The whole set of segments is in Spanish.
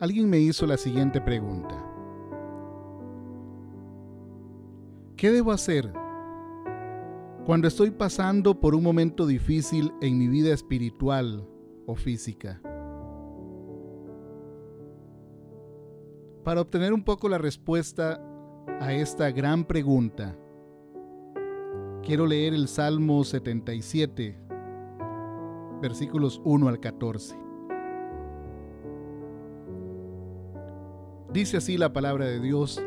alguien me hizo la siguiente pregunta. ¿Qué debo hacer cuando estoy pasando por un momento difícil en mi vida espiritual o física? Para obtener un poco la respuesta a esta gran pregunta, quiero leer el Salmo 77, versículos 1 al 14. Dice así la palabra de Dios.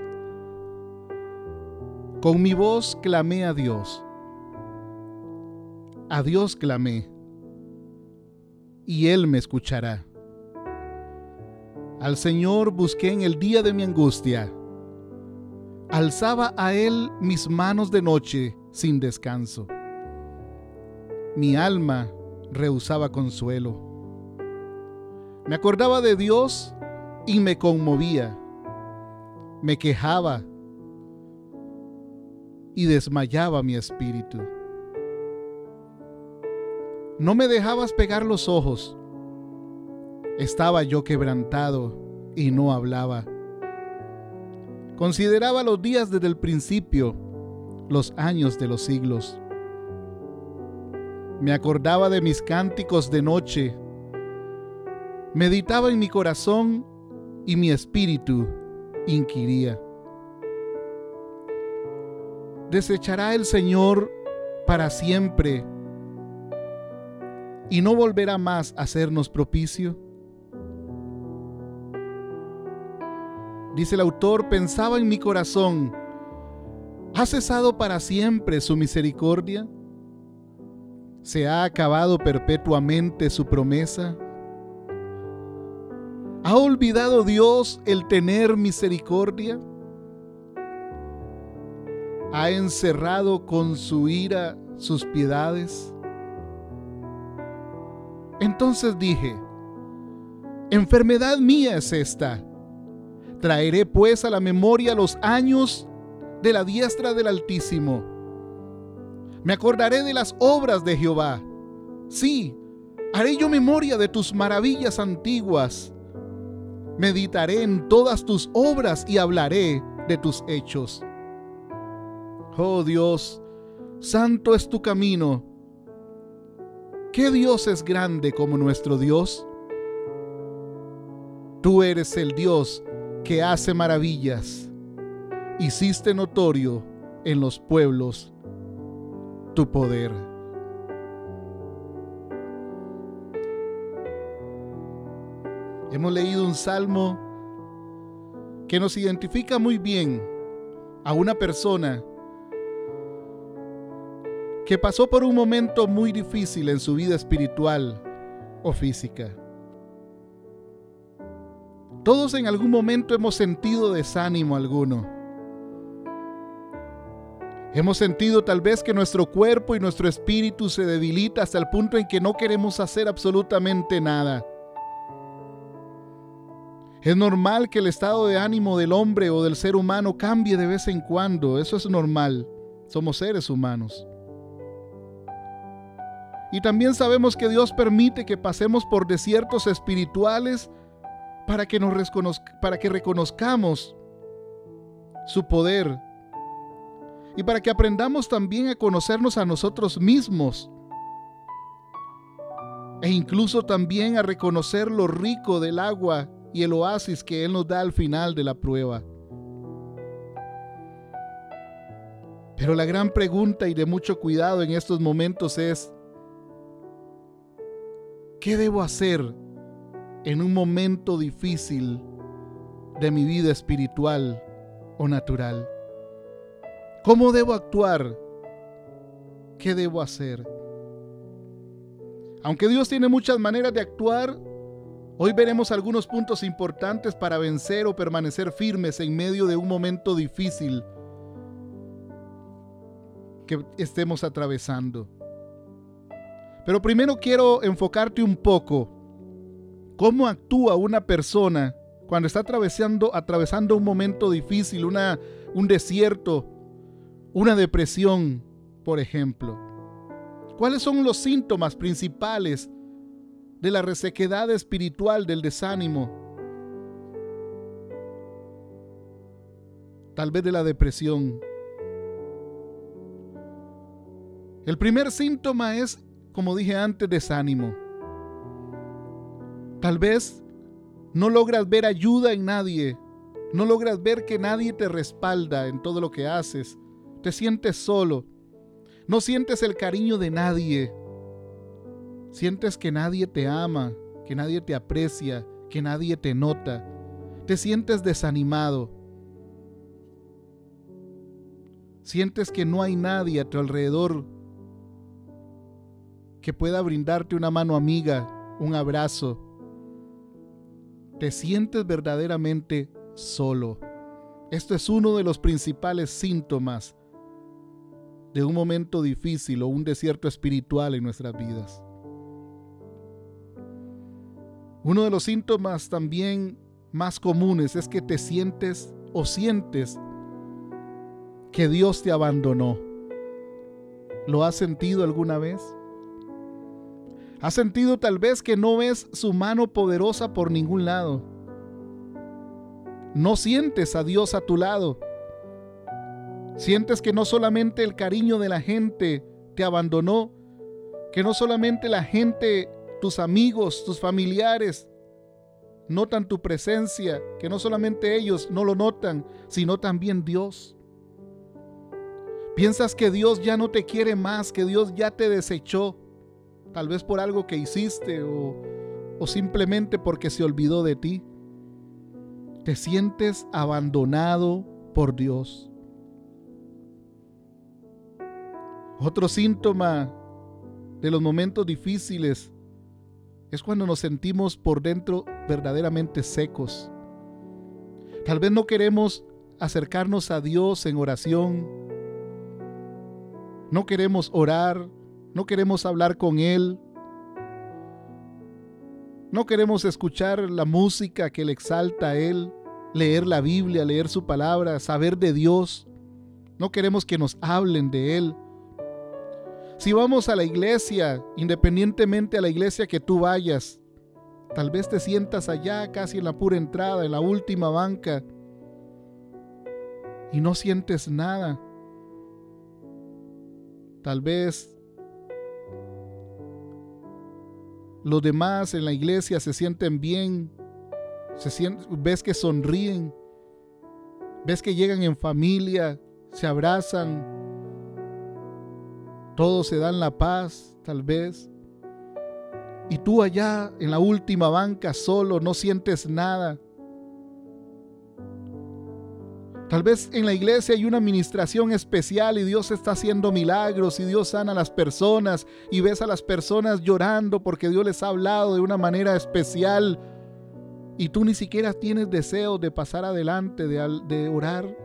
Con mi voz clamé a Dios. A Dios clamé, y Él me escuchará. Al Señor busqué en el día de mi angustia. Alzaba a Él mis manos de noche sin descanso. Mi alma rehusaba consuelo. Me acordaba de Dios y me conmovía. Me quejaba y desmayaba mi espíritu. No me dejabas pegar los ojos. Estaba yo quebrantado y no hablaba. Consideraba los días desde el principio, los años de los siglos. Me acordaba de mis cánticos de noche. Meditaba en mi corazón y mi espíritu inquiría. ¿Desechará el Señor para siempre y no volverá más a hacernos propicio? Dice el autor, pensaba en mi corazón, ¿ha cesado para siempre su misericordia? ¿Se ha acabado perpetuamente su promesa? ¿Ha olvidado Dios el tener misericordia? ¿Ha encerrado con su ira sus piedades? Entonces dije, enfermedad mía es esta. Traeré pues a la memoria los años de la diestra del Altísimo. Me acordaré de las obras de Jehová. Sí, haré yo memoria de tus maravillas antiguas. Meditaré en todas tus obras y hablaré de tus hechos. Oh Dios, santo es tu camino. ¿Qué Dios es grande como nuestro Dios? Tú eres el Dios que hace maravillas. Hiciste notorio en los pueblos tu poder. Hemos leído un salmo que nos identifica muy bien a una persona que pasó por un momento muy difícil en su vida espiritual o física. Todos en algún momento hemos sentido desánimo alguno. Hemos sentido tal vez que nuestro cuerpo y nuestro espíritu se debilita hasta el punto en que no queremos hacer absolutamente nada. Es normal que el estado de ánimo del hombre o del ser humano cambie de vez en cuando. Eso es normal. Somos seres humanos. Y también sabemos que Dios permite que pasemos por desiertos espirituales para que, nos para que reconozcamos su poder y para que aprendamos también a conocernos a nosotros mismos e incluso también a reconocer lo rico del agua y el oasis que Él nos da al final de la prueba. Pero la gran pregunta y de mucho cuidado en estos momentos es, ¿qué debo hacer en un momento difícil de mi vida espiritual o natural? ¿Cómo debo actuar? ¿Qué debo hacer? Aunque Dios tiene muchas maneras de actuar, Hoy veremos algunos puntos importantes para vencer o permanecer firmes en medio de un momento difícil que estemos atravesando. Pero primero quiero enfocarte un poco cómo actúa una persona cuando está atravesando, atravesando un momento difícil, una, un desierto, una depresión, por ejemplo. ¿Cuáles son los síntomas principales de la resequedad espiritual del desánimo, tal vez de la depresión. El primer síntoma es, como dije antes, desánimo. Tal vez no logras ver ayuda en nadie, no logras ver que nadie te respalda en todo lo que haces, te sientes solo, no sientes el cariño de nadie sientes que nadie te ama, que nadie te aprecia, que nadie te nota, te sientes desanimado, sientes que no hay nadie a tu alrededor que pueda brindarte una mano amiga, un abrazo. Te sientes verdaderamente solo. Esto es uno de los principales síntomas de un momento difícil o un desierto espiritual en nuestras vidas. Uno de los síntomas también más comunes es que te sientes o sientes que Dios te abandonó. ¿Lo has sentido alguna vez? ¿Has sentido tal vez que no ves su mano poderosa por ningún lado? No sientes a Dios a tu lado. Sientes que no solamente el cariño de la gente te abandonó, que no solamente la gente, tus amigos, tus familiares, notan tu presencia, que no solamente ellos no lo notan, sino también Dios. Piensas que Dios ya no te quiere más, que Dios ya te desechó, tal vez por algo que hiciste o, o simplemente porque se olvidó de ti. Te sientes abandonado por Dios. Otro síntoma de los momentos difíciles es cuando nos sentimos por dentro verdaderamente secos. Tal vez no queremos acercarnos a Dios en oración. No queremos orar no queremos hablar con Él. No queremos escuchar la música que le exalta a Él, leer la Biblia, leer su palabra, saber de Dios. No queremos que nos hablen de Él. Si vamos a la iglesia, independientemente a la iglesia que tú vayas, tal vez te sientas allá casi en la pura entrada, en la última banca, y no sientes nada. Tal vez Los demás en la iglesia se sienten bien, se ves que sonríen, ves que llegan en familia, se abrazan, todos se dan la paz, tal vez. Y tú allá en la última banca solo no sientes nada. Tal vez en la iglesia hay una administración especial y Dios está haciendo milagros y Dios sana a las personas y ves a las personas llorando porque Dios les ha hablado de una manera especial y tú ni siquiera tienes deseo de pasar adelante, de, de orar,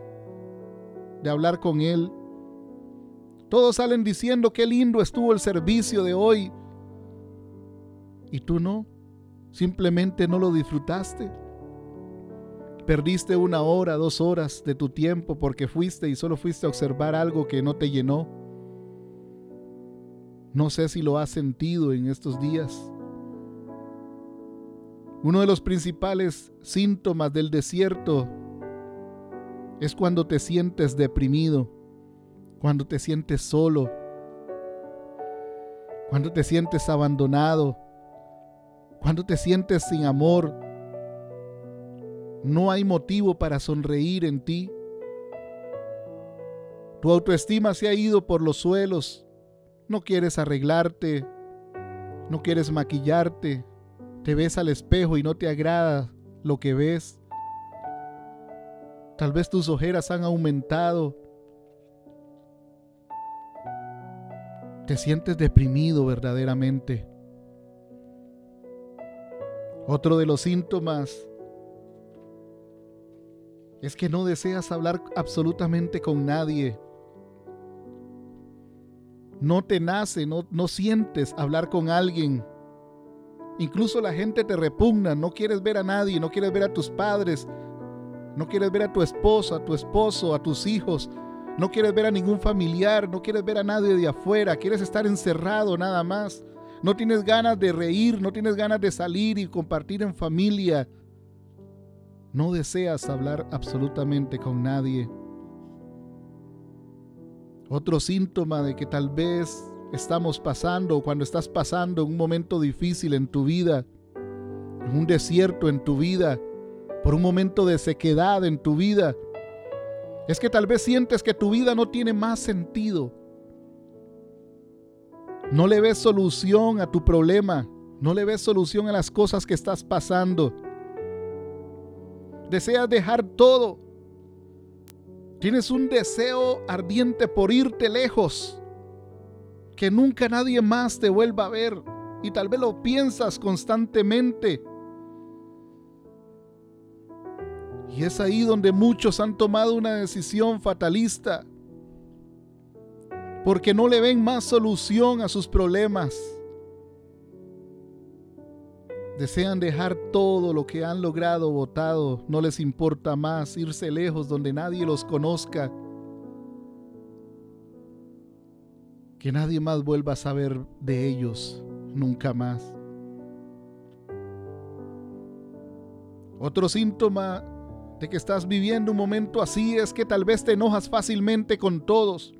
de hablar con Él. Todos salen diciendo qué lindo estuvo el servicio de hoy y tú no, simplemente no lo disfrutaste. Perdiste una hora, dos horas de tu tiempo porque fuiste y solo fuiste a observar algo que no te llenó. No sé si lo has sentido en estos días. Uno de los principales síntomas del desierto es cuando te sientes deprimido, cuando te sientes solo, cuando te sientes abandonado, cuando te sientes sin amor, no hay motivo para sonreír en ti. Tu autoestima se ha ido por los suelos. No quieres arreglarte. No quieres maquillarte. Te ves al espejo y no te agrada lo que ves. Tal vez tus ojeras han aumentado. Te sientes deprimido verdaderamente. Otro de los síntomas es que no deseas hablar absolutamente con nadie. No te nace, no, no sientes hablar con alguien. Incluso la gente te repugna, no quieres ver a nadie, no quieres ver a tus padres, no quieres ver a tu esposa, a tu esposo, a tus hijos, no quieres ver a ningún familiar, no quieres ver a nadie de afuera, quieres estar encerrado nada más. No tienes ganas de reír, no tienes ganas de salir y compartir en familia. No deseas hablar absolutamente con nadie. Otro síntoma de que tal vez estamos pasando cuando estás pasando un momento difícil en tu vida, un desierto en tu vida, por un momento de sequedad en tu vida, es que tal vez sientes que tu vida no tiene más sentido. No le ves solución a tu problema, no le ves solución a las cosas que estás pasando. Deseas dejar todo Tienes un deseo ardiente por irte lejos, que nunca nadie más te vuelva a ver y tal vez lo piensas constantemente. Y es ahí donde muchos han tomado una decisión fatalista, porque no le ven más solución a sus problemas. Desean dejar todo lo que han logrado votado, no les importa más irse lejos donde nadie los conozca, que nadie más vuelva a saber de ellos nunca más. Otro síntoma de que estás viviendo un momento así es que tal vez te enojas fácilmente con todos.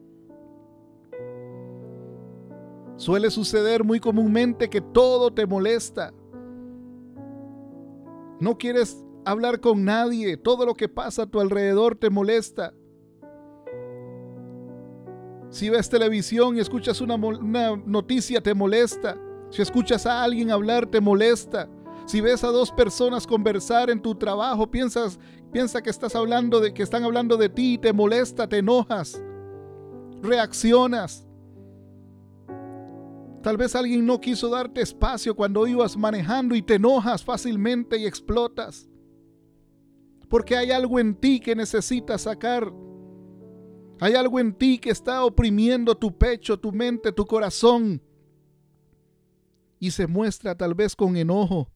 Suele suceder muy comúnmente que todo te molesta. No quieres hablar con nadie. Todo lo que pasa a tu alrededor te molesta. Si ves televisión y escuchas una, noticia, te molesta. Si escuchas a alguien hablar, te molesta. Si ves a dos personas conversar en tu trabajo, piensas, piensa que estás hablando de que están hablando de ti, te molesta, te enojas, reaccionas. Tal vez alguien no quiso darte espacio cuando ibas manejando y te enojas fácilmente y explotas. Porque hay algo en ti que necesitas sacar. Hay algo en ti que está oprimiendo tu pecho, tu mente, tu corazón. Y se muestra tal vez con enojo.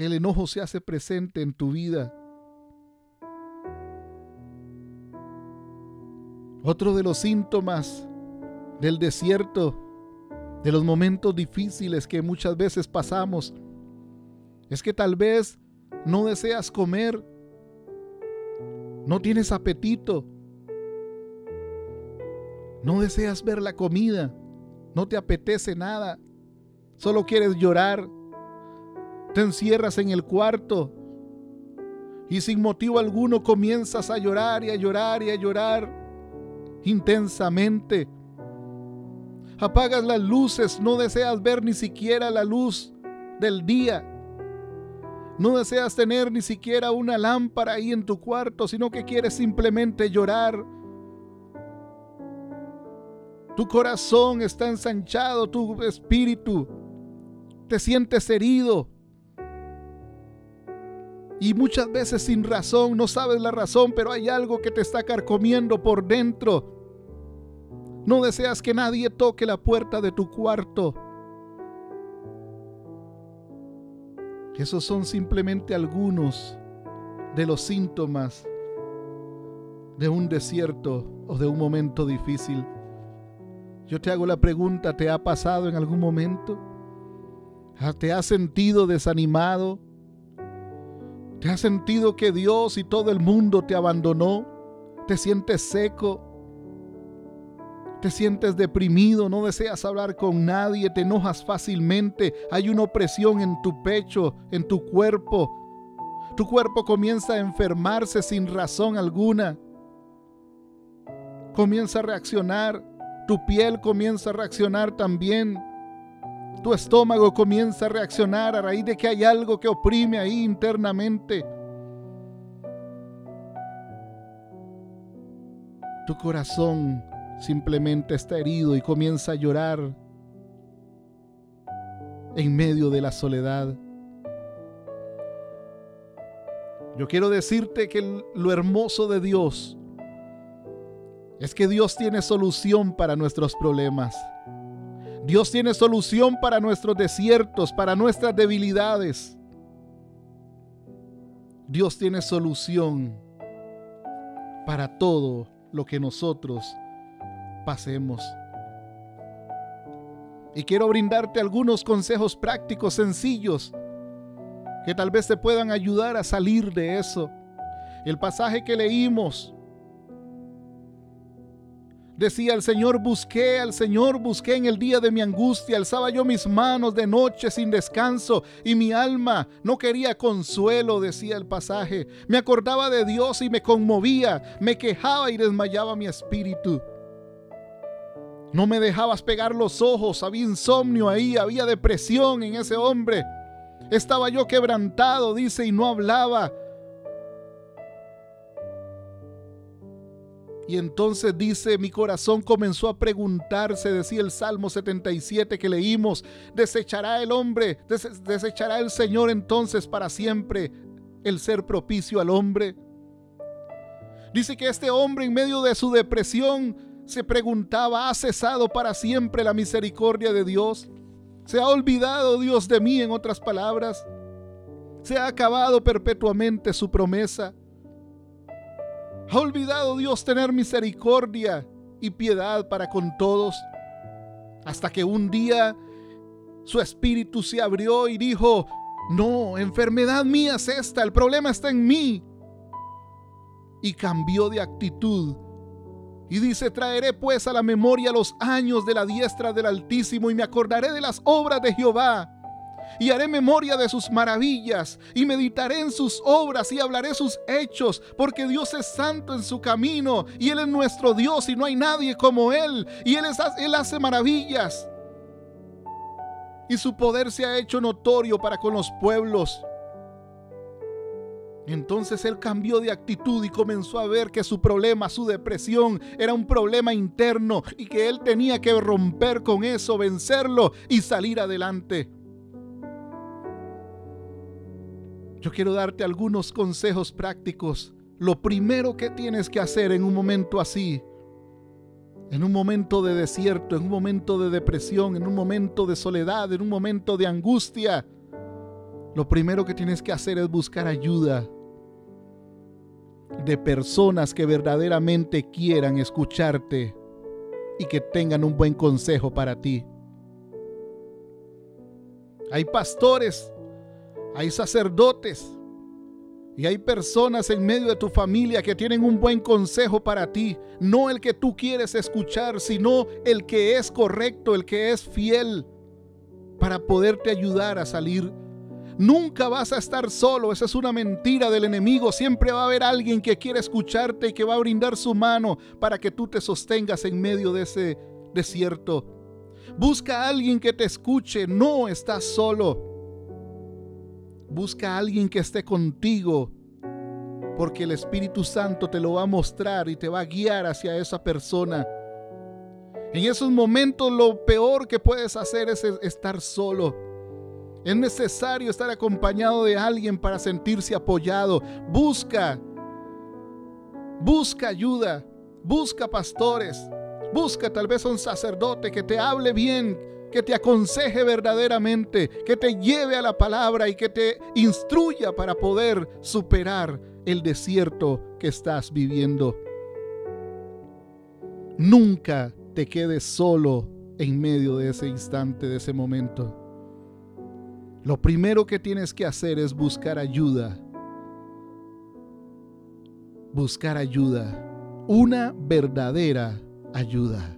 El enojo se hace presente en tu vida. Otro de los síntomas del desierto, de los momentos difíciles que muchas veces pasamos, es que tal vez no deseas comer, no tienes apetito, no deseas ver la comida, no te apetece nada, solo quieres llorar, te encierras en el cuarto y sin motivo alguno comienzas a llorar y a llorar y a llorar intensamente apagas las luces, no deseas ver ni siquiera la luz del día. No deseas tener ni siquiera una lámpara ahí en tu cuarto, sino que quieres simplemente llorar. Tu corazón está ensanchado, tu espíritu. Te sientes herido. Y muchas veces sin razón, no sabes la razón, pero hay algo que te está carcomiendo por dentro no deseas que nadie toque la puerta de tu cuarto. Esos son simplemente algunos de los síntomas de un desierto o de un momento difícil. Yo te hago la pregunta, ¿te ha pasado en algún momento? ¿Te has sentido desanimado? ¿Te has sentido que Dios y todo el mundo te abandonó? ¿Te sientes seco? te sientes deprimido, no deseas hablar con nadie, te enojas fácilmente, hay una opresión en tu pecho, en tu cuerpo. Tu cuerpo comienza a enfermarse sin razón alguna. Comienza a reaccionar, tu piel comienza a reaccionar también. Tu estómago comienza a reaccionar a raíz de que hay algo que oprime ahí internamente. Tu corazón simplemente está herido y comienza a llorar en medio de la soledad. Yo quiero decirte que lo hermoso de Dios es que Dios tiene solución para nuestros problemas. Dios tiene solución para nuestros desiertos, para nuestras debilidades. Dios tiene solución para todo lo que nosotros pasemos. Y quiero brindarte algunos consejos prácticos sencillos que tal vez te puedan ayudar a salir de eso. El pasaje que leímos Decía el Señor, busqué al Señor, busqué en el día de mi angustia, alzaba yo mis manos de noche sin descanso y mi alma no quería consuelo, decía el pasaje. Me acordaba de Dios y me conmovía, me quejaba y desmayaba mi espíritu. No me dejabas pegar los ojos, había insomnio ahí, había depresión en ese hombre. Estaba yo quebrantado, dice, y no hablaba. Y entonces dice, mi corazón comenzó a preguntarse, decía el Salmo 77 que leímos, ¿desechará el hombre, desechará el Señor entonces para siempre el ser propicio al hombre? Dice que este hombre en medio de su depresión se preguntaba, ¿ha cesado para siempre la misericordia de Dios? ¿Se ha olvidado Dios de mí en otras palabras? ¿Se ha acabado perpetuamente su promesa? ¿Ha olvidado Dios tener misericordia y piedad para con todos? Hasta que un día su espíritu se abrió y dijo, no, enfermedad mía es esta, el problema está en mí. Y cambió de actitud. Y dice, traeré pues a la memoria los años de la diestra del Altísimo y me acordaré de las obras de Jehová y haré memoria de sus maravillas y meditaré en sus obras y hablaré sus hechos, porque Dios es santo en su camino y Él es nuestro Dios y no hay nadie como Él y Él, él hace maravillas. Y su poder se ha hecho notorio para con los pueblos. Entonces él cambió de actitud y comenzó a ver que su problema, su depresión, era un problema interno y que él tenía que romper con eso, vencerlo y salir adelante. Yo quiero darte algunos consejos prácticos. Lo primero que tienes que hacer en un momento así, en un momento de desierto, en un momento de depresión, en un momento de soledad, en un momento de angustia, lo primero que tienes que hacer es buscar ayuda de personas que verdaderamente quieran escucharte y que tengan un buen consejo para ti. Hay pastores hay sacerdotes y hay personas en medio de tu familia que tienen un buen consejo para ti, no el que tú quieres escuchar, sino el que es correcto, el que es fiel, para poderte ayudar a salir. Nunca vas a estar solo, esa es una mentira del enemigo. Siempre va a haber alguien que quiere escucharte y que va a brindar su mano para que tú te sostengas en medio de ese desierto. Busca a alguien que te escuche, no estás solo. Busca a alguien que esté contigo, porque el Espíritu Santo te lo va a mostrar y te va a guiar hacia esa persona. En esos momentos lo peor que puedes hacer es estar solo. Es necesario estar acompañado de alguien para sentirse apoyado. Busca, busca ayuda, busca pastores, busca tal vez un sacerdote que te hable bien, que te aconseje verdaderamente, que te lleve a la palabra y que te instruya para poder superar el desierto que estás viviendo. Nunca te quedes solo en medio de ese instante, de ese momento. Lo primero que tienes que hacer es buscar ayuda. Buscar ayuda. Una verdadera ayuda.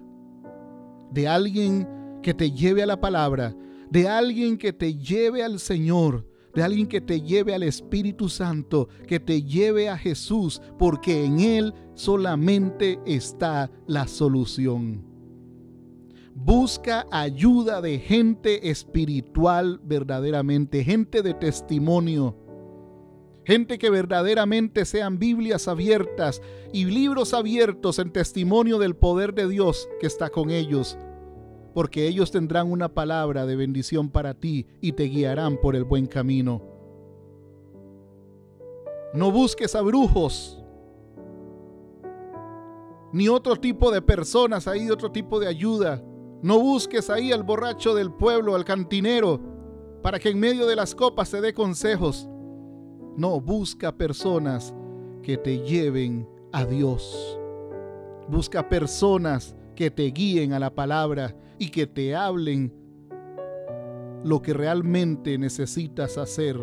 De alguien que te lleve a la palabra, de alguien que te lleve al Señor, de alguien que te lleve al Espíritu Santo, que te lleve a Jesús, porque en Él solamente está la solución. Busca ayuda de gente espiritual verdaderamente, gente de testimonio, gente que verdaderamente sean Biblias abiertas y libros abiertos en testimonio del poder de Dios que está con ellos porque ellos tendrán una palabra de bendición para ti y te guiarán por el buen camino. No busques a brujos, ni otro tipo de personas ahí, otro tipo de ayuda. No busques ahí al borracho del pueblo, al cantinero, para que en medio de las copas te dé consejos. No, busca personas que te lleven a Dios. Busca personas que te guíen a la palabra y que te hablen lo que realmente necesitas hacer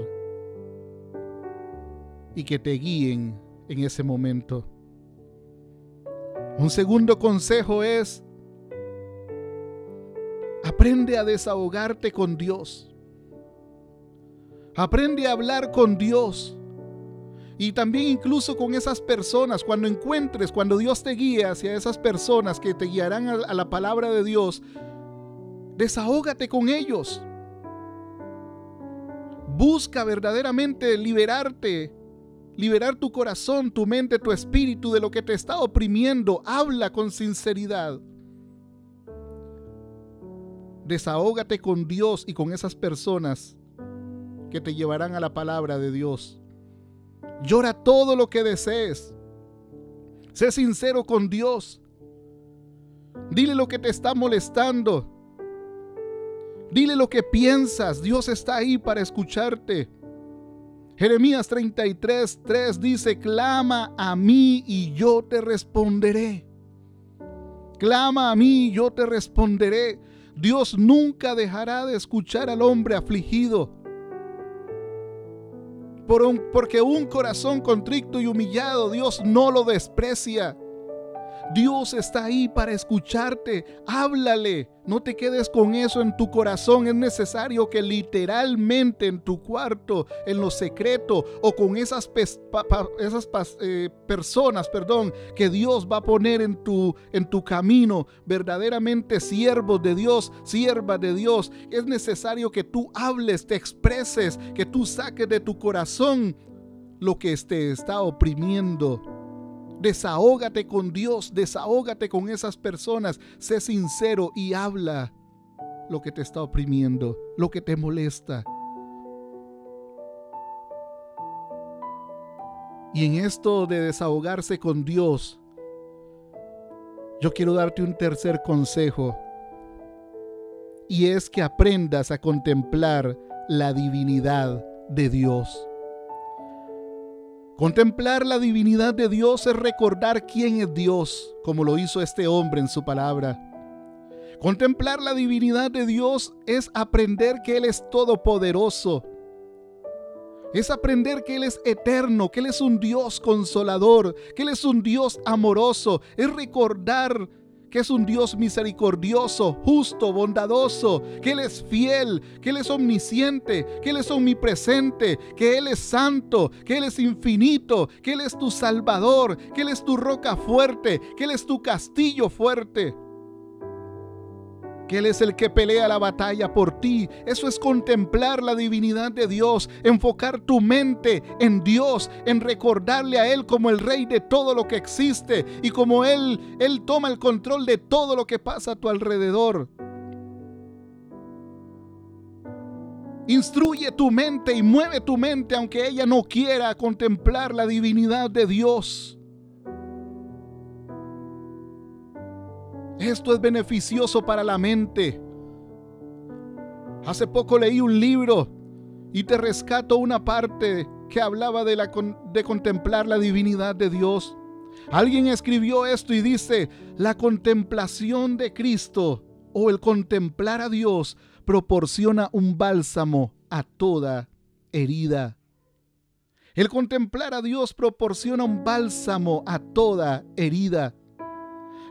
y que te guíen en ese momento. Un segundo consejo es, aprende a desahogarte con Dios. Aprende a hablar con Dios. Y también incluso con esas personas, cuando encuentres, cuando Dios te guíe hacia esas personas que te guiarán a, la palabra de Dios, desahógate con ellos. Busca verdaderamente liberarte, liberar tu corazón, tu mente, tu espíritu de lo que te está oprimiendo. Habla con sinceridad. Desahógate con Dios y con esas personas que te llevarán a la palabra de Dios. Llora todo lo que desees. Sé sincero con Dios. Dile lo que te está molestando. Dile lo que piensas. Dios está ahí para escucharte. Jeremías 33, 3 dice, clama a mí y yo te responderé. Clama a mí y yo te responderé. Dios nunca dejará de escuchar al hombre afligido porque un corazón contrito y humillado Dios no lo desprecia. Dios está ahí para escucharte. Háblale. No te quedes con eso en tu corazón. Es necesario que literalmente en tu cuarto, en lo secreto o con esas, esas eh, personas, perdón, que Dios va a poner en tu, en tu camino, verdaderamente siervos de Dios, siervas de Dios, es necesario que tú hables, te expreses, que tú saques de tu corazón lo que te está oprimiendo Desahógate con Dios, desahógate con esas personas, sé sincero y habla lo que te está oprimiendo, lo que te molesta. Y en esto de desahogarse con Dios, yo quiero darte un tercer consejo. Y es que aprendas a contemplar la divinidad de Dios. Contemplar la divinidad de Dios es recordar quién es Dios, como lo hizo este hombre en su palabra. Contemplar la divinidad de Dios es aprender que Él es todopoderoso. Es aprender que Él es eterno, que Él es un Dios consolador, que Él es un Dios amoroso. Es recordar que es un Dios misericordioso, justo, bondadoso, que Él es fiel, que Él es omnisciente, que Él es omnipresente, que Él es santo, que Él es infinito, que Él es tu salvador, que Él es tu roca fuerte, que Él es tu castillo fuerte que Él es el que pelea la batalla por ti. Eso es contemplar la divinidad de Dios, enfocar tu mente en Dios, en recordarle a Él como el rey de todo lo que existe y como Él, Él toma el control de todo lo que pasa a tu alrededor. Instruye tu mente y mueve tu mente aunque ella no quiera contemplar la divinidad de Dios. Esto es beneficioso para la mente. Hace poco leí un libro y te rescato una parte que hablaba de, la, de contemplar la divinidad de Dios. Alguien escribió esto y dice, la contemplación de Cristo o el contemplar a Dios proporciona un bálsamo a toda herida. El contemplar a Dios proporciona un bálsamo a toda herida.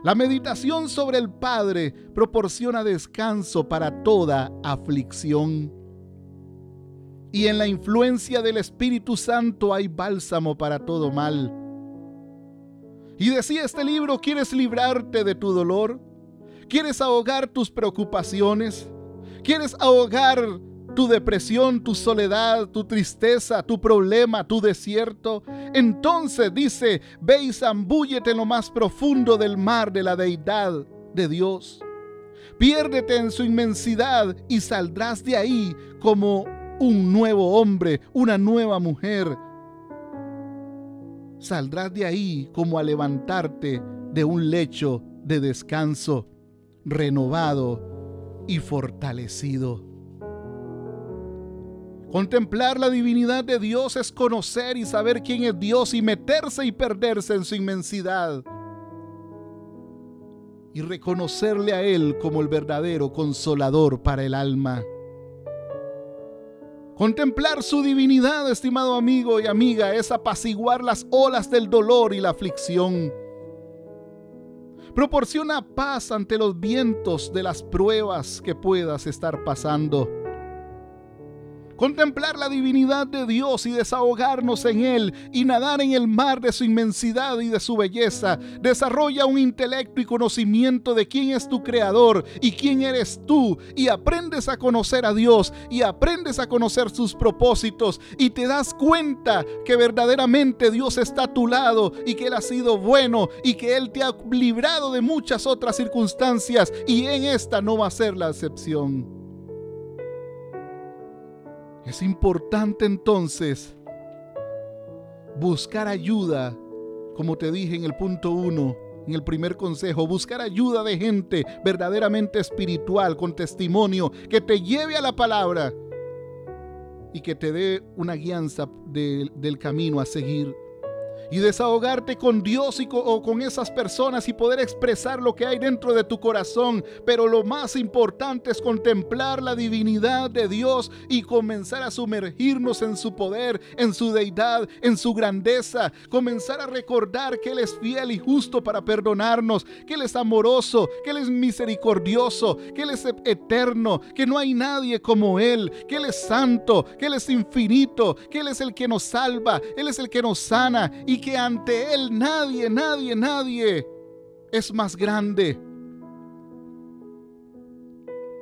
La meditación sobre el Padre proporciona descanso para toda aflicción. Y en la influencia del Espíritu Santo hay bálsamo para todo mal. Y decía este libro, ¿quieres librarte de tu dolor? ¿Quieres ahogar tus preocupaciones? ¿Quieres ahogar tu depresión, tu soledad, tu tristeza, tu problema, tu desierto. Entonces dice, ve y zambúllete en lo más profundo del mar de la deidad de Dios. Piérdete en su inmensidad y saldrás de ahí como un nuevo hombre, una nueva mujer. Saldrás de ahí como a levantarte de un lecho de descanso, renovado y fortalecido. Contemplar la divinidad de Dios es conocer y saber quién es Dios y meterse y perderse en su inmensidad. Y reconocerle a Él como el verdadero consolador para el alma. Contemplar su divinidad, estimado amigo y amiga, es apaciguar las olas del dolor y la aflicción. Proporciona paz ante los vientos de las pruebas que puedas estar pasando. Contemplar la divinidad de Dios y desahogarnos en Él y nadar en el mar de su inmensidad y de su belleza. Desarrolla un intelecto y conocimiento de quién es tu creador y quién eres tú. Y aprendes a conocer a Dios y aprendes a conocer sus propósitos. Y te das cuenta que verdaderamente Dios está a tu lado y que Él ha sido bueno y que Él te ha librado de muchas otras circunstancias. Y en esta no va a ser la excepción. Es importante entonces buscar ayuda, como te dije en el punto uno, en el primer consejo, buscar ayuda de gente verdaderamente espiritual, con testimonio, que te lleve a la palabra y que te dé una guianza del camino a seguir y desahogarte con Dios y con, esas personas y poder expresar lo que hay dentro de tu corazón. Pero lo más importante es contemplar la divinidad de Dios y comenzar a sumergirnos en su poder, en su deidad, en su grandeza. Comenzar a recordar que Él es fiel y justo para perdonarnos, que Él es amoroso, que Él es misericordioso, que Él es eterno, que no hay nadie como Él, que Él es santo, que Él es infinito, que Él es el que nos salva, Él es el que nos sana y que ante Él nadie, nadie, nadie es más grande.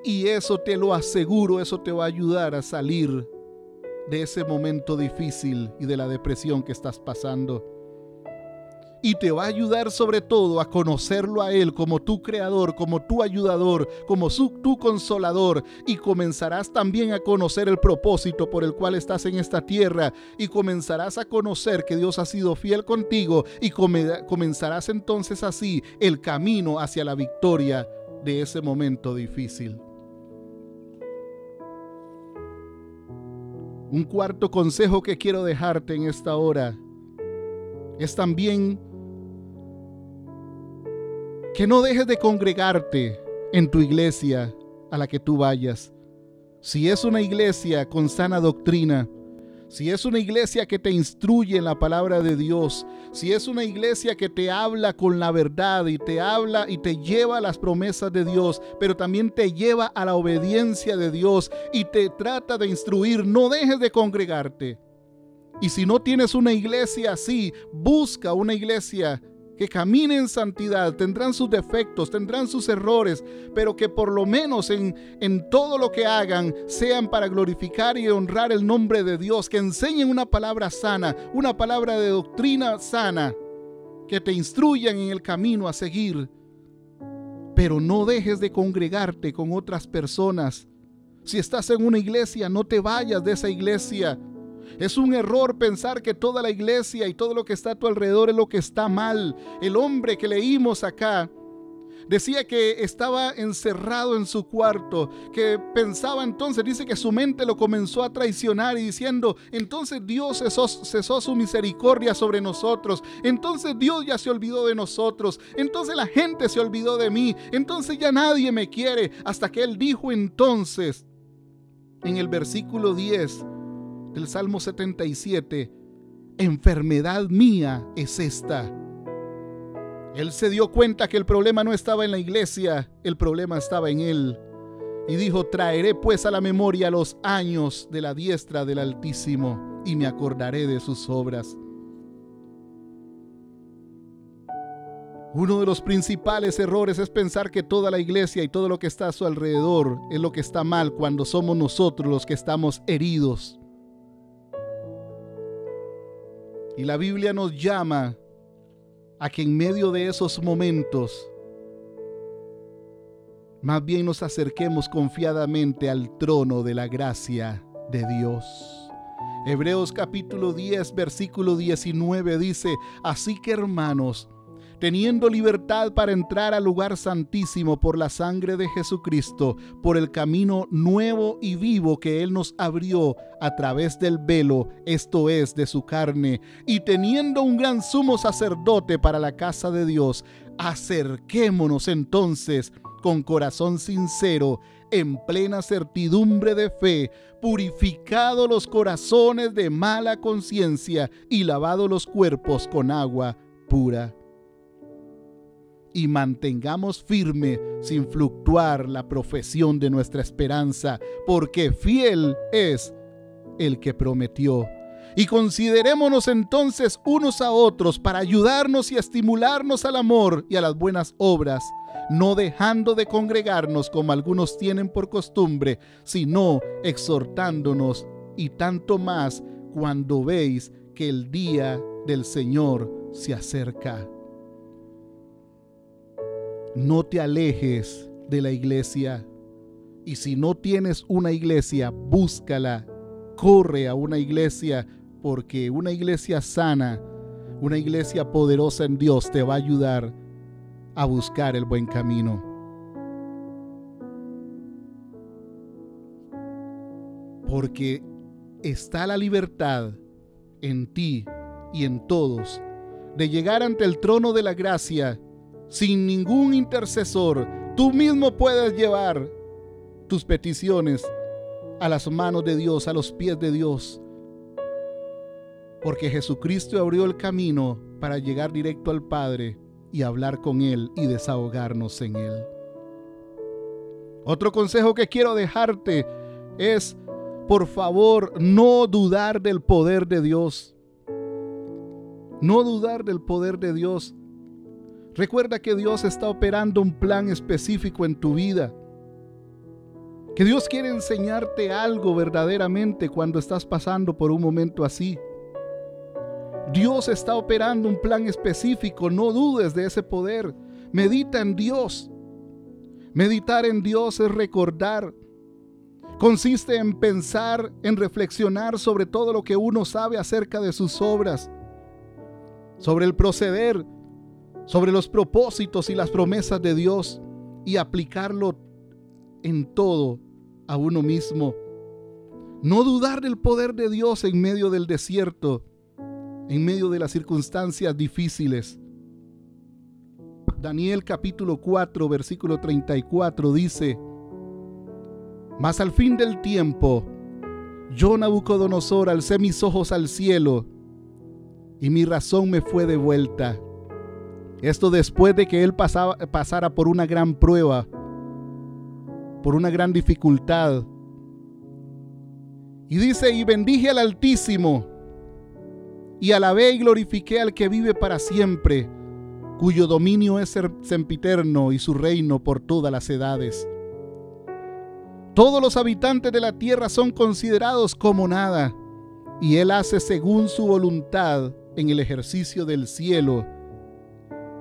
Y eso te lo aseguro, eso te va a ayudar a salir de ese momento difícil y de la depresión que estás pasando y te va a ayudar sobre todo a conocerlo a Él como tu creador, como tu ayudador, como su, tu consolador. Y comenzarás también a conocer el propósito por el cual estás en esta tierra. Y comenzarás a conocer que Dios ha sido fiel contigo. Y comenzarás entonces así el camino hacia la victoria de ese momento difícil. Un cuarto consejo que quiero dejarte en esta hora es también que no dejes de congregarte en tu iglesia a la que tú vayas. Si es una iglesia con sana doctrina, si es una iglesia que te instruye en la palabra de Dios, si es una iglesia que te habla con la verdad y te habla y te lleva a las promesas de Dios, pero también te lleva a la obediencia de Dios y te trata de instruir, no dejes de congregarte. Y si no tienes una iglesia así, busca una iglesia que camine en santidad, tendrán sus defectos, tendrán sus errores, pero que por lo menos en, en todo lo que hagan sean para glorificar y honrar el nombre de Dios, que enseñen una palabra sana, una palabra de doctrina sana, que te instruyan en el camino a seguir. Pero no dejes de congregarte con otras personas. Si estás en una iglesia, no te vayas de esa iglesia. Es un error pensar que toda la iglesia y todo lo que está a tu alrededor es lo que está mal. El hombre que leímos acá decía que estaba encerrado en su cuarto, que pensaba entonces, dice que su mente lo comenzó a traicionar y diciendo, entonces Dios cesó, cesó, su misericordia sobre nosotros, entonces Dios ya se olvidó de nosotros, entonces la gente se olvidó de mí, entonces ya nadie me quiere, hasta que él dijo entonces en el versículo 10, del Salmo 77, enfermedad mía es esta. Él se dio cuenta que el problema no estaba en la iglesia, el problema estaba en él. Y dijo, traeré pues a la memoria los años de la diestra del Altísimo y me acordaré de sus obras. Uno de los principales errores es pensar que toda la iglesia y todo lo que está a su alrededor es lo que está mal cuando somos nosotros los que estamos heridos. Y la Biblia nos llama a que en medio de esos momentos más bien nos acerquemos confiadamente al trono de la gracia de Dios. Hebreos capítulo 10, versículo 19 dice, así que hermanos, teniendo libertad para entrar al lugar santísimo por la sangre de Jesucristo, por el camino nuevo y vivo que Él nos abrió a través del velo, esto es, de su carne, y teniendo un gran sumo sacerdote para la casa de Dios, acerquémonos entonces con corazón sincero, en plena certidumbre de fe, purificado los corazones de mala conciencia y lavado los cuerpos con agua pura. Y mantengamos firme sin fluctuar la profesión de nuestra esperanza, porque fiel es el que prometió. Y considerémonos entonces unos a otros para ayudarnos y estimularnos al amor y a las buenas obras, no dejando de congregarnos como algunos tienen por costumbre, sino exhortándonos y tanto más cuando veis que el día del Señor se acerca. No te alejes de la iglesia. Y si no tienes una iglesia, búscala. Corre a una iglesia porque una iglesia sana, una iglesia poderosa en Dios te va a ayudar a buscar el buen camino. Porque está la libertad en ti y en todos de llegar ante el trono de la gracia sin ningún intercesor. Tú mismo puedes llevar tus peticiones a las manos de Dios, a los pies de Dios. Porque Jesucristo abrió el camino para llegar directo al Padre y hablar con Él y desahogarnos en Él. Otro consejo que quiero dejarte es, por favor, no dudar del poder de Dios. No dudar del poder de Dios. Recuerda que Dios está operando un plan específico en tu vida. Que Dios quiere enseñarte algo verdaderamente cuando estás pasando por un momento así. Dios está operando un plan específico, no dudes de ese poder. Medita en Dios. Meditar en Dios es recordar. Consiste en pensar, en reflexionar sobre todo lo que uno sabe acerca de sus obras, sobre el proceder, sobre los propósitos y las promesas de Dios y aplicarlo en todo a uno mismo. No dudar del poder de Dios en medio del desierto en medio de las circunstancias difíciles. Daniel capítulo 4, versículo 34 dice, Mas al fin del tiempo, yo Nabucodonosor alcé mis ojos al cielo y mi razón me fue devuelta. Esto después de que él pasaba, pasara por una gran prueba, por una gran dificultad. Y dice, y bendije al Altísimo y alabé y glorifiqué al que vive para siempre, cuyo dominio es sempiterno y su reino por todas las edades. Todos los habitantes de la tierra son considerados como nada, y Él hace según su voluntad en el ejercicio del cielo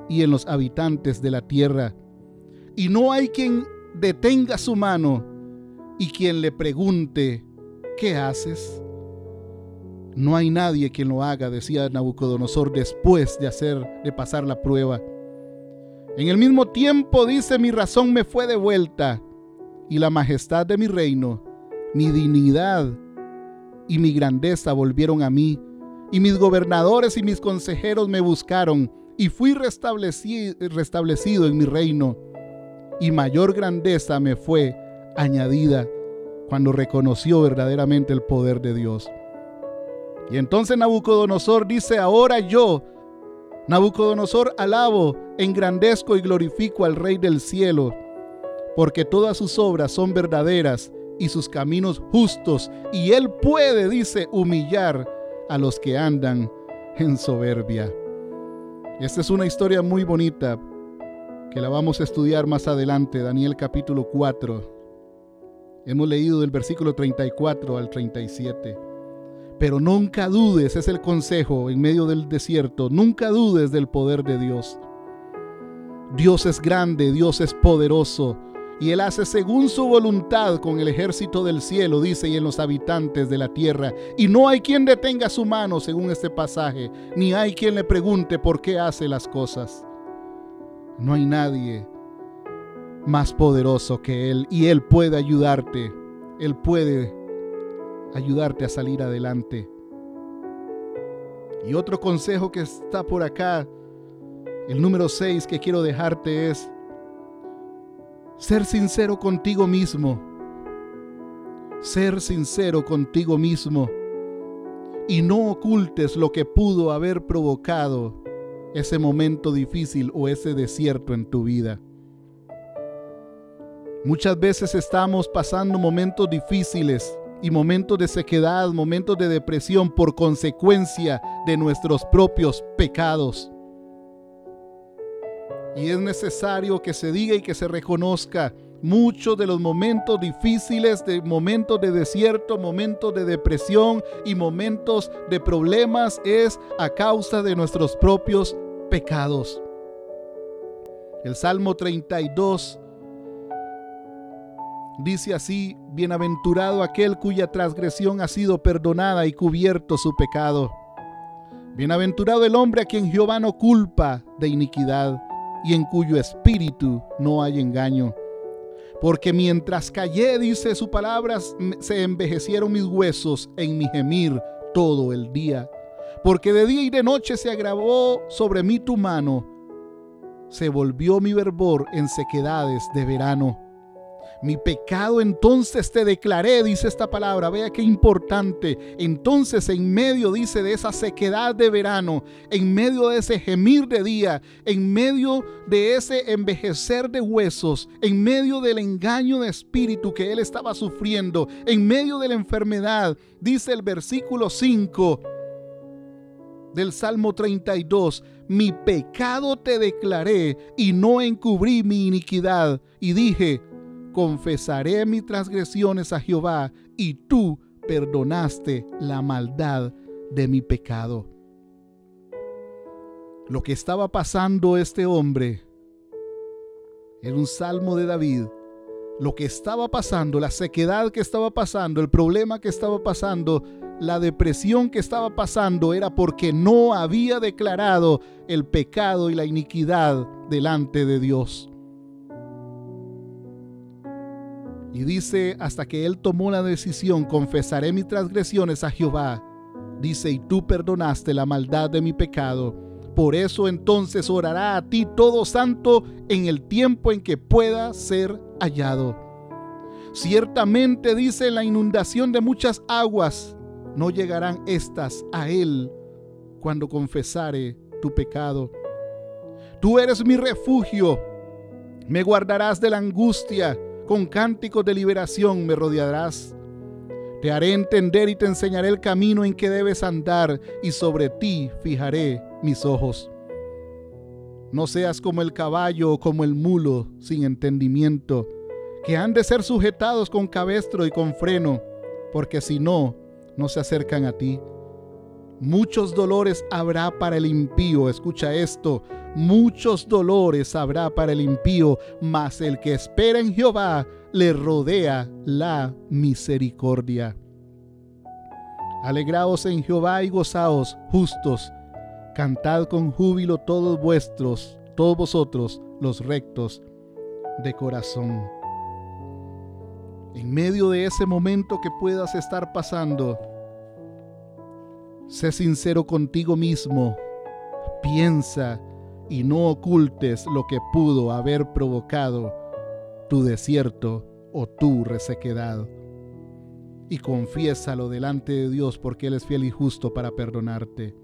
y en los habitantes de la tierra. Y no hay quien detenga su mano y quien le pregunte, ¿qué haces? No hay nadie quien lo haga, decía Nabucodonosor después de hacer de pasar la prueba. En el mismo tiempo dice, mi razón me fue devuelta y la majestad de mi reino, mi dignidad y mi grandeza volvieron a mí, y mis gobernadores y mis consejeros me buscaron, y fui restablecido, restablecido en mi reino, y mayor grandeza me fue añadida cuando reconoció verdaderamente el poder de Dios. Y entonces Nabucodonosor dice, ahora yo, Nabucodonosor, alabo, engrandezco y glorifico al Rey del cielo, porque todas sus obras son verdaderas y sus caminos justos, y él puede, dice, humillar a los que andan en soberbia. Esta es una historia muy bonita que la vamos a estudiar más adelante, Daniel capítulo 4. Hemos leído del versículo 34 al 37. Pero nunca dudes, es el consejo en medio del desierto, nunca dudes del poder de Dios. Dios es grande, Dios es poderoso, y Él hace según su voluntad con el ejército del cielo, dice, y en los habitantes de la tierra. Y no hay quien detenga su mano, según este pasaje, ni hay quien le pregunte por qué hace las cosas. No hay nadie más poderoso que Él, y Él puede ayudarte, Él puede ayudarte a salir adelante. Y otro consejo que está por acá, el número 6 que quiero dejarte es ser sincero contigo mismo. Ser sincero contigo mismo. Y no ocultes lo que pudo haber provocado ese momento difícil o ese desierto en tu vida. Muchas veces estamos pasando momentos difíciles y momentos de sequedad, momentos de depresión por consecuencia de nuestros propios pecados. Y es necesario que se diga y que se reconozca muchos de los momentos difíciles, de momentos de desierto, momentos de depresión y momentos de problemas es a causa de nuestros propios pecados. El Salmo 32 dice así, bienaventurado aquel cuya transgresión ha sido perdonada y cubierto su pecado. Bienaventurado el hombre a quien Jehová no culpa de iniquidad y en cuyo espíritu no hay engaño. Porque mientras callé, dice su palabra, se envejecieron mis huesos en mi gemir todo el día. Porque de día y de noche se agravó sobre mí tu mano, se volvió mi verbor en sequedades de verano. Mi pecado entonces te declaré, dice esta palabra. Vea qué importante. Entonces en medio, dice, de esa sequedad de verano, en medio de ese gemir de día, en medio de ese envejecer de huesos, en medio del engaño de espíritu que él estaba sufriendo, en medio de la enfermedad, dice el versículo 5 del Salmo 32, mi pecado te declaré y no encubrí mi iniquidad. Y dije, confesaré mis transgresiones a Jehová y tú perdonaste la maldad de mi pecado. Lo que estaba pasando este hombre era un salmo de David. Lo que estaba pasando, la sequedad que estaba pasando, el problema que estaba pasando, la depresión que estaba pasando era porque no había declarado el pecado y la iniquidad delante de Dios. Y dice, hasta que él tomó la decisión, confesaré mis transgresiones a Jehová. Dice, y tú perdonaste la maldad de mi pecado. Por eso entonces orará a ti todo santo en el tiempo en que pueda ser hallado. Ciertamente dice la inundación de muchas aguas, no llegarán estas a él cuando confesare tu pecado. Tú eres mi refugio, me guardarás de la angustia con cánticos de liberación me rodearás. Te haré entender y te enseñaré el camino en que debes andar y sobre ti fijaré mis ojos. No seas como el caballo o como el mulo sin entendimiento, que han de ser sujetados con cabestro y con freno, porque si no, no se acercan a ti. Muchos dolores habrá para el impío, escucha esto, muchos dolores habrá para el impío, mas el que espera en Jehová le rodea la misericordia. Alegraos en Jehová y gozaos justos, cantad con júbilo todos vuestros, todos vosotros los rectos de corazón. En medio de ese momento que puedas estar pasando, Sé sincero contigo mismo. Piensa y no ocultes lo que pudo haber provocado tu desierto o tu resequedad. Y confiésalo delante de Dios porque Él es fiel y justo para perdonarte.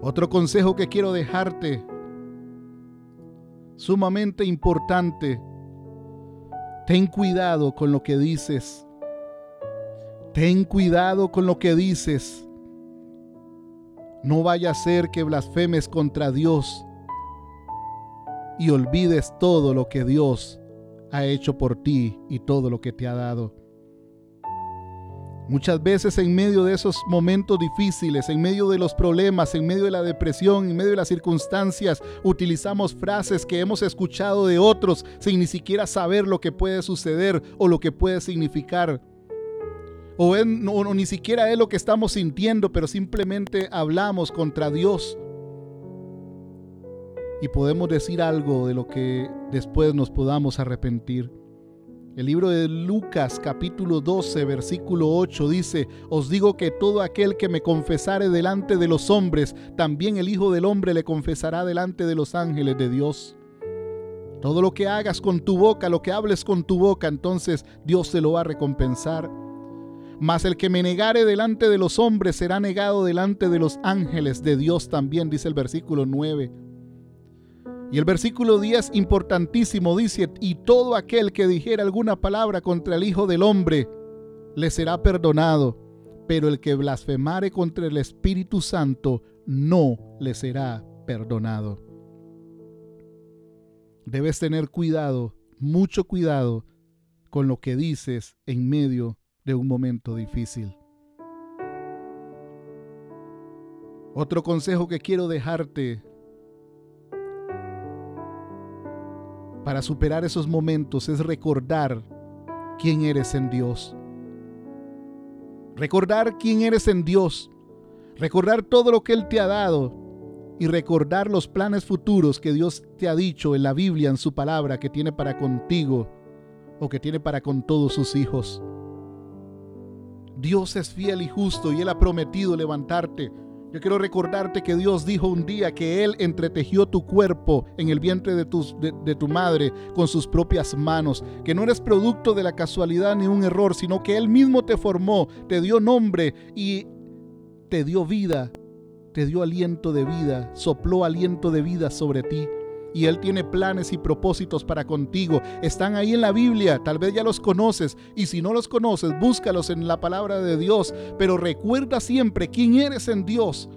Otro consejo que quiero dejarte, sumamente importante, ten cuidado con lo que dices Ten cuidado con lo que dices. No vaya a ser que blasfemes contra Dios y olvides todo lo que Dios ha hecho por ti y todo lo que te ha dado. Muchas veces en medio de esos momentos difíciles, en medio de los problemas, en medio de la depresión, en medio de las circunstancias, utilizamos frases que hemos escuchado de otros sin ni siquiera saber lo que puede suceder o lo que puede significar o, ni siquiera es lo que estamos sintiendo, pero simplemente hablamos contra Dios. Y podemos decir algo de lo que después nos podamos arrepentir. El libro de Lucas capítulo 12 versículo 8 dice, os digo que todo aquel que me confesare delante de los hombres, también el Hijo del Hombre le confesará delante de los ángeles de Dios. Todo lo que hagas con tu boca, lo que hables con tu boca, entonces Dios se lo va a recompensar. Mas el que me negare delante de los hombres será negado delante de los ángeles de Dios también, dice el versículo 9. Y el versículo 10, importantísimo, dice, y todo aquel que dijera alguna palabra contra el Hijo del Hombre, le será perdonado, pero el que blasfemare contra el Espíritu Santo, no le será perdonado. Debes tener cuidado, mucho cuidado, con lo que dices en medio un momento difícil. Otro consejo que quiero dejarte para superar esos momentos es recordar quién eres en Dios. Recordar quién eres en Dios. Recordar todo lo que Él te ha dado. Y recordar los planes futuros que Dios te ha dicho en la Biblia, en su palabra, que tiene para contigo o que tiene para con todos sus hijos. Dios es fiel y justo y Él ha prometido levantarte. Yo quiero recordarte que Dios dijo un día que Él entretejió tu cuerpo en el vientre de tu, de, tu madre con sus propias manos, que no eres producto de la casualidad ni un error, sino que Él mismo te formó, te dio nombre y te dio vida, te dio aliento de vida, sopló aliento de vida sobre ti y Él tiene planes y propósitos para contigo. Están ahí en la Biblia, tal vez ya los conoces y si no los conoces, búscalos en la palabra de Dios, pero recuerda siempre quién eres en Dios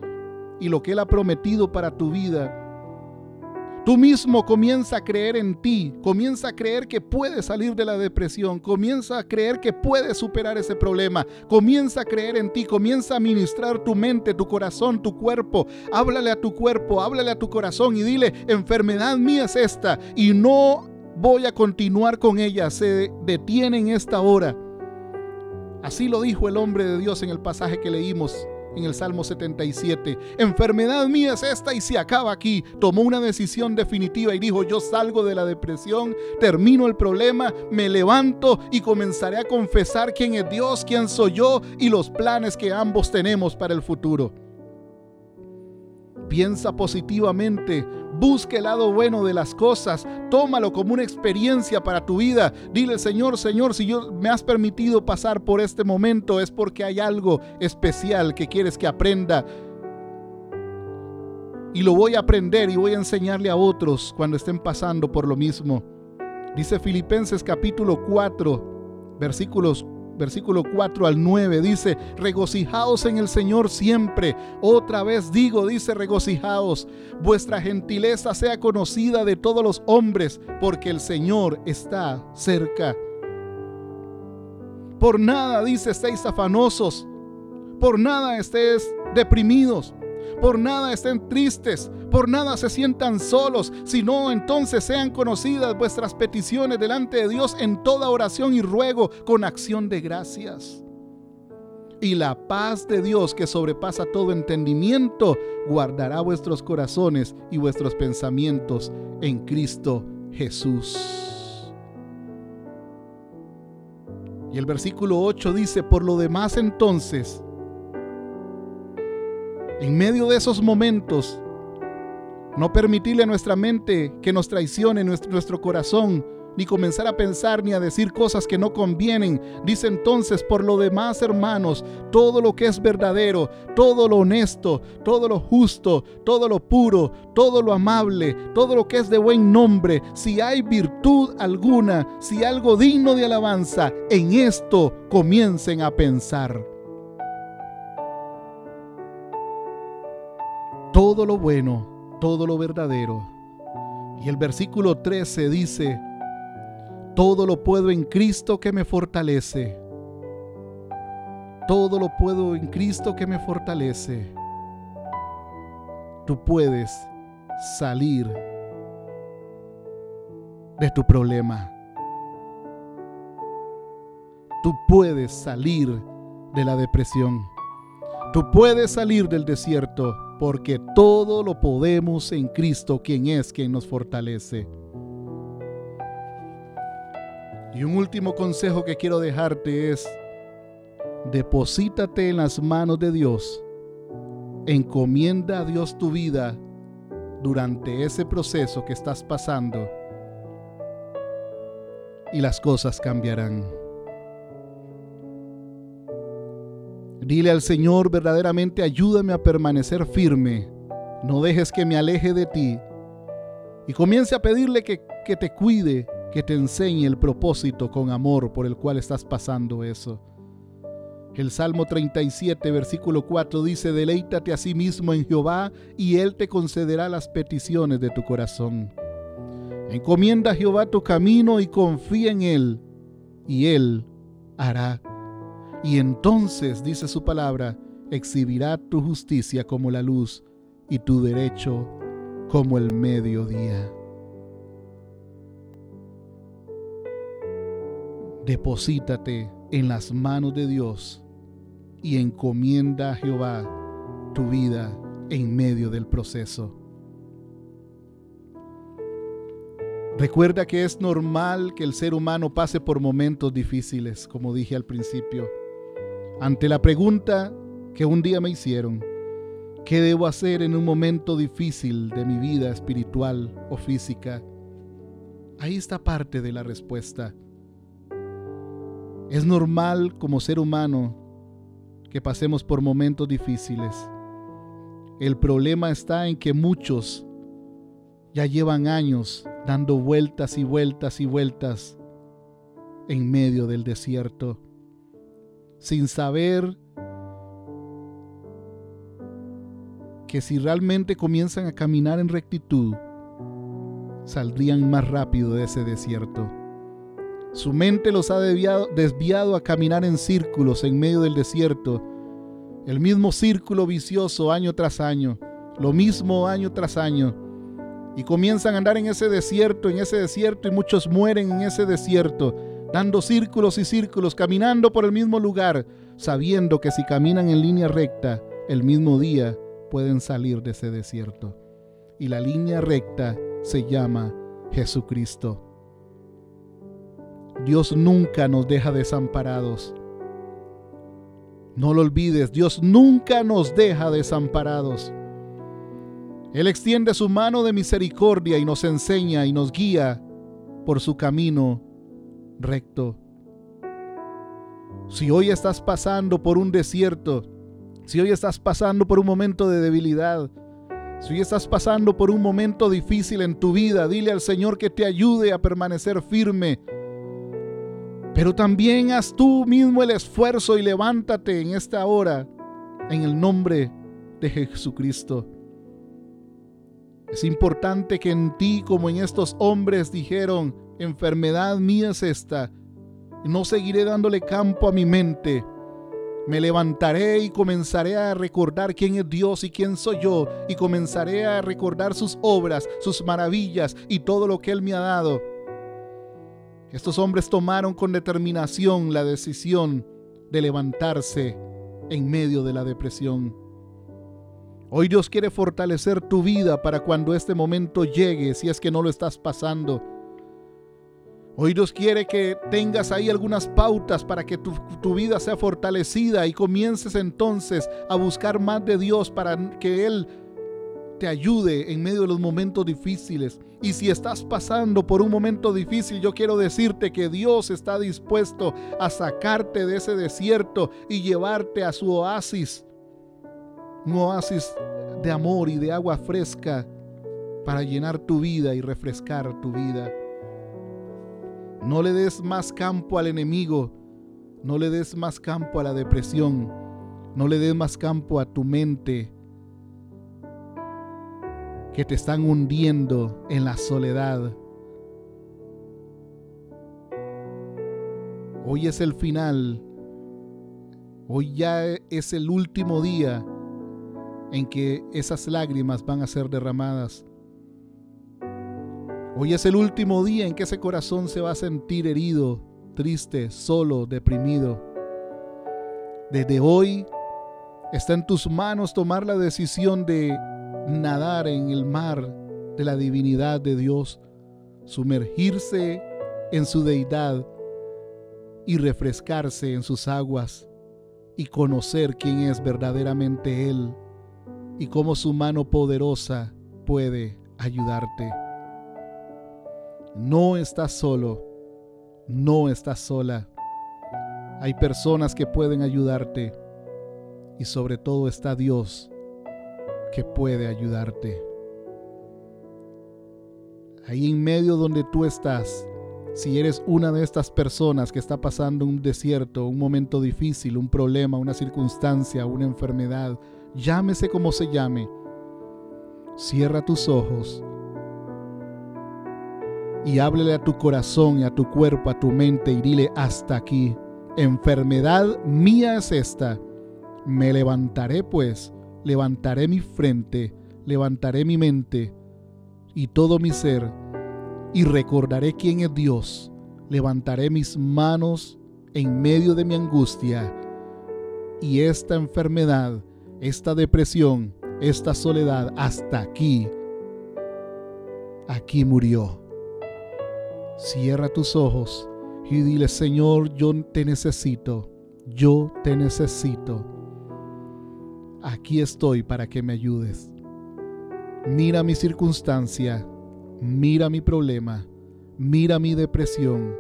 y lo que Él ha prometido para tu vida Tú mismo comienza a creer en ti, comienza a creer que puedes salir de la depresión, comienza a creer que puedes superar ese problema, comienza a creer en ti, comienza a ministrar tu mente, tu corazón, tu cuerpo. Háblale a tu cuerpo, háblale a tu corazón y dile, enfermedad mía es esta y no voy a continuar con ella, se detiene en esta hora. Así lo dijo el hombre de Dios en el pasaje que leímos en el Salmo 77. Enfermedad mía es esta y se acaba aquí. Tomó una decisión definitiva y dijo, yo salgo de la depresión, termino el problema, me levanto y comenzaré a confesar quién es Dios, quién soy yo y los planes que ambos tenemos para el futuro. Piensa positivamente, busca el lado bueno de las cosas, tómalo como una experiencia para tu vida. Dile, Señor, Señor, si yo me has permitido pasar por este momento es porque hay algo especial que quieres que aprenda. Y lo voy a aprender y voy a enseñarle a otros cuando estén pasando por lo mismo. Dice Filipenses capítulo 4, versículos versículo 4 al 9 dice, regocijaos en el Señor siempre. Otra vez digo, dice, regocijaos. Vuestra gentileza sea conocida de todos los hombres, porque el Señor está cerca. Por nada, dice, estéis afanosos. Por nada estéis deprimidos por nada estén tristes, por nada se sientan solos, sino entonces sean conocidas vuestras peticiones delante de Dios en toda oración y ruego con acción de gracias. Y la paz de Dios que sobrepasa todo entendimiento guardará vuestros corazones y vuestros pensamientos en Cristo Jesús. Y el versículo 8 dice, por lo demás entonces, en medio de esos momentos, no permitirle a nuestra mente que nos traicione nuestro, corazón, ni comenzar a pensar ni a decir cosas que no convienen. Dice entonces, por lo demás, hermanos, todo lo que es verdadero, todo lo honesto, todo lo justo, todo lo puro, todo lo amable, todo lo que es de buen nombre, si hay virtud alguna, si algo digno de alabanza, en esto comiencen a pensar. Todo lo bueno, todo lo verdadero. Y el versículo 13 dice, todo lo puedo en Cristo que me fortalece. Todo lo puedo en Cristo que me fortalece. Tú puedes salir de tu problema. Tú puedes salir de la depresión. Tú puedes salir del desierto porque todo lo podemos en Cristo, quien es quien nos fortalece. Y un último consejo que quiero dejarte es, deposítate en las manos de Dios, encomienda a Dios tu vida durante ese proceso que estás pasando y las cosas cambiarán. Dile al Señor verdaderamente, ayúdame a permanecer firme. No dejes que me aleje de ti. Y comience a pedirle que, que te cuide, que te enseñe el propósito con amor por el cual estás pasando eso. El Salmo 37, versículo 4 dice, deleítate a sí mismo en Jehová y Él te concederá las peticiones de tu corazón. Encomienda a Jehová tu camino y confía en Él, y Él hará. Y entonces, dice su palabra, exhibirá tu justicia como la luz y tu derecho como el mediodía. Deposítate en las manos de Dios y encomienda a Jehová tu vida en medio del proceso. Recuerda que es normal que el ser humano pase por momentos difíciles, como dije al principio. Ante la pregunta que un día me hicieron, ¿qué debo hacer en un momento difícil de mi vida espiritual o física? Ahí está parte de la respuesta. Es normal como ser humano que pasemos por momentos difíciles. El problema está en que muchos ya llevan años dando vueltas y vueltas y vueltas en medio del desierto, sin saber que si realmente comienzan a caminar en rectitud, saldrían más rápido de ese desierto. Su mente los ha desviado, a caminar en círculos en medio del desierto. El mismo círculo vicioso año tras año. Lo mismo año tras año. Y comienzan a andar en ese desierto, en ese desierto, y muchos mueren en ese desierto, dando círculos y círculos, caminando por el mismo lugar, sabiendo que si caminan en línea recta, el mismo día pueden salir de ese desierto. Y la línea recta se llama Jesucristo. Dios nunca nos deja desamparados. No lo olvides, Dios nunca nos deja desamparados. Él extiende su mano de misericordia y nos enseña y nos guía por su camino recto. Si hoy estás pasando por un desierto, si hoy estás pasando por un momento de debilidad, si hoy estás pasando por un momento difícil en tu vida, dile al Señor que te ayude a permanecer firme pero también haz tú mismo el esfuerzo y levántate en esta hora en el nombre de Jesucristo. Es importante que en ti, como en estos hombres dijeron, enfermedad mía es esta, no seguiré dándole campo a mi mente. Me levantaré y comenzaré a recordar quién es Dios y quién soy yo, y comenzaré a recordar sus obras, sus maravillas y todo lo que Él me ha dado. Estos hombres tomaron con determinación la decisión de levantarse en medio de la depresión. Hoy Dios quiere fortalecer tu vida para cuando este momento llegue, si es que no lo estás pasando. Hoy Dios quiere que tengas ahí algunas pautas para que tu, tu, vida sea fortalecida y comiences entonces a buscar más de Dios para que Él te ayude en medio de los momentos difíciles. Y si estás pasando por un momento difícil, yo quiero decirte que Dios está dispuesto a sacarte de ese desierto y llevarte a su oasis. Un oasis de amor y de agua fresca para llenar tu vida y refrescar tu vida. No le des más campo al enemigo. No le des más campo a la depresión. No le des más campo a tu mente que te están hundiendo en la soledad. Hoy es el final. Hoy ya es el último día en que esas lágrimas van a ser derramadas. Hoy es el último día en que ese corazón se va a sentir herido, triste, solo, deprimido. Desde hoy está en tus manos tomar la decisión de nadar en el mar de la divinidad de Dios, sumergirse en su deidad y refrescarse en sus aguas y conocer quién es verdaderamente Él y cómo su mano poderosa puede ayudarte. No estás solo, no estás sola. Hay personas que pueden ayudarte. y sobre todo está Dios que puede ayudarte. Ahí en medio donde tú estás, si eres una de estas personas que está pasando un desierto, un momento difícil, un problema, una circunstancia, una enfermedad, llámese como se llame, cierra tus ojos y háblele a tu corazón y a tu cuerpo, a tu mente y dile hasta aquí. Enfermedad mía es esta. Me levantaré pues, levantaré mi frente, levantaré mi mente y todo mi ser y recordaré quién es Dios. Levantaré mis manos en medio de mi angustia y esta enfermedad, esta depresión, esta soledad hasta aquí, aquí murió. Cierra tus ojos y dile, Señor, yo te necesito, yo te necesito. Aquí estoy para que me ayudes. Mira mi circunstancia, mira mi problema, mira mi depresión,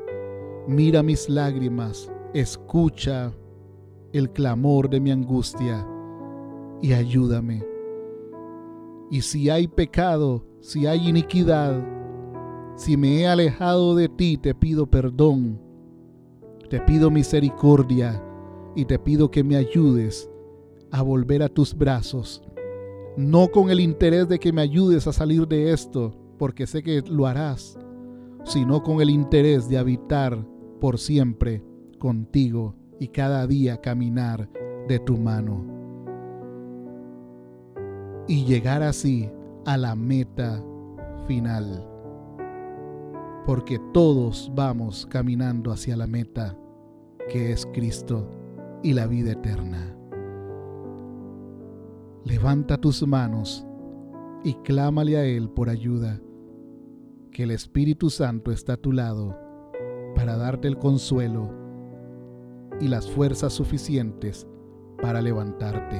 mira mis lágrimas, escucha el clamor de mi angustia y ayúdame. Y si hay pecado, si hay iniquidad, si me he alejado de ti, te pido perdón, te pido misericordia y te pido que me ayudes a volver a tus brazos, no con el interés de que me ayudes a salir de esto, porque sé que lo harás, sino con el interés de habitar por siempre contigo y cada día caminar de tu mano. Y llegar así a la meta final. Porque todos vamos caminando hacia la meta, que es Cristo y la vida eterna. Levanta tus manos y clámale a Él por ayuda que el Espíritu Santo está a tu lado para darte el consuelo y las fuerzas suficientes para levantarte.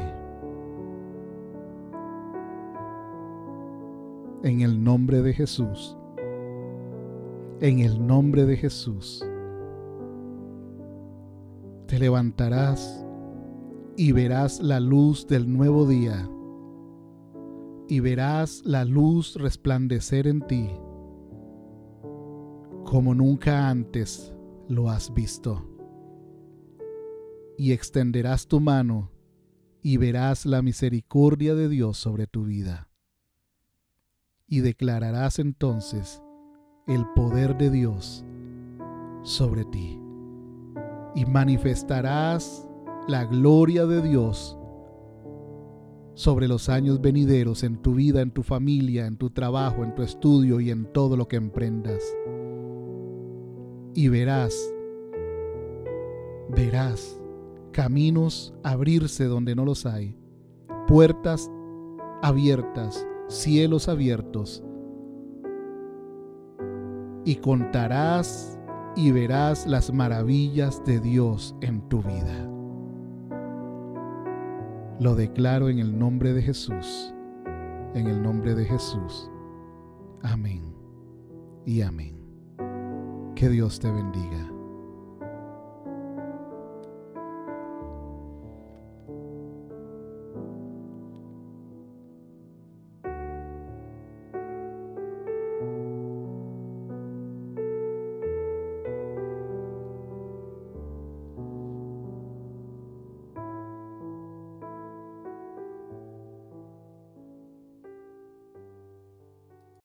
En el nombre de Jesús. En el nombre de Jesús. Te levantarás y verás la luz del nuevo día. Y verás la luz resplandecer en ti como nunca antes lo has visto. Y extenderás tu mano y verás la misericordia de Dios sobre tu vida. Y declararás entonces el poder de Dios sobre ti. Y manifestarás la gloria de Dios sobre los años venideros en tu vida, en tu familia, en tu trabajo, en tu estudio y en todo lo que emprendas y verás, verás caminos abrirse donde no los hay, puertas abiertas, cielos abiertos, y contarás y verás las maravillas de Dios en tu vida. Lo declaro en el nombre de Jesús, en el nombre de Jesús. Amén y amén. Que Dios te bendiga.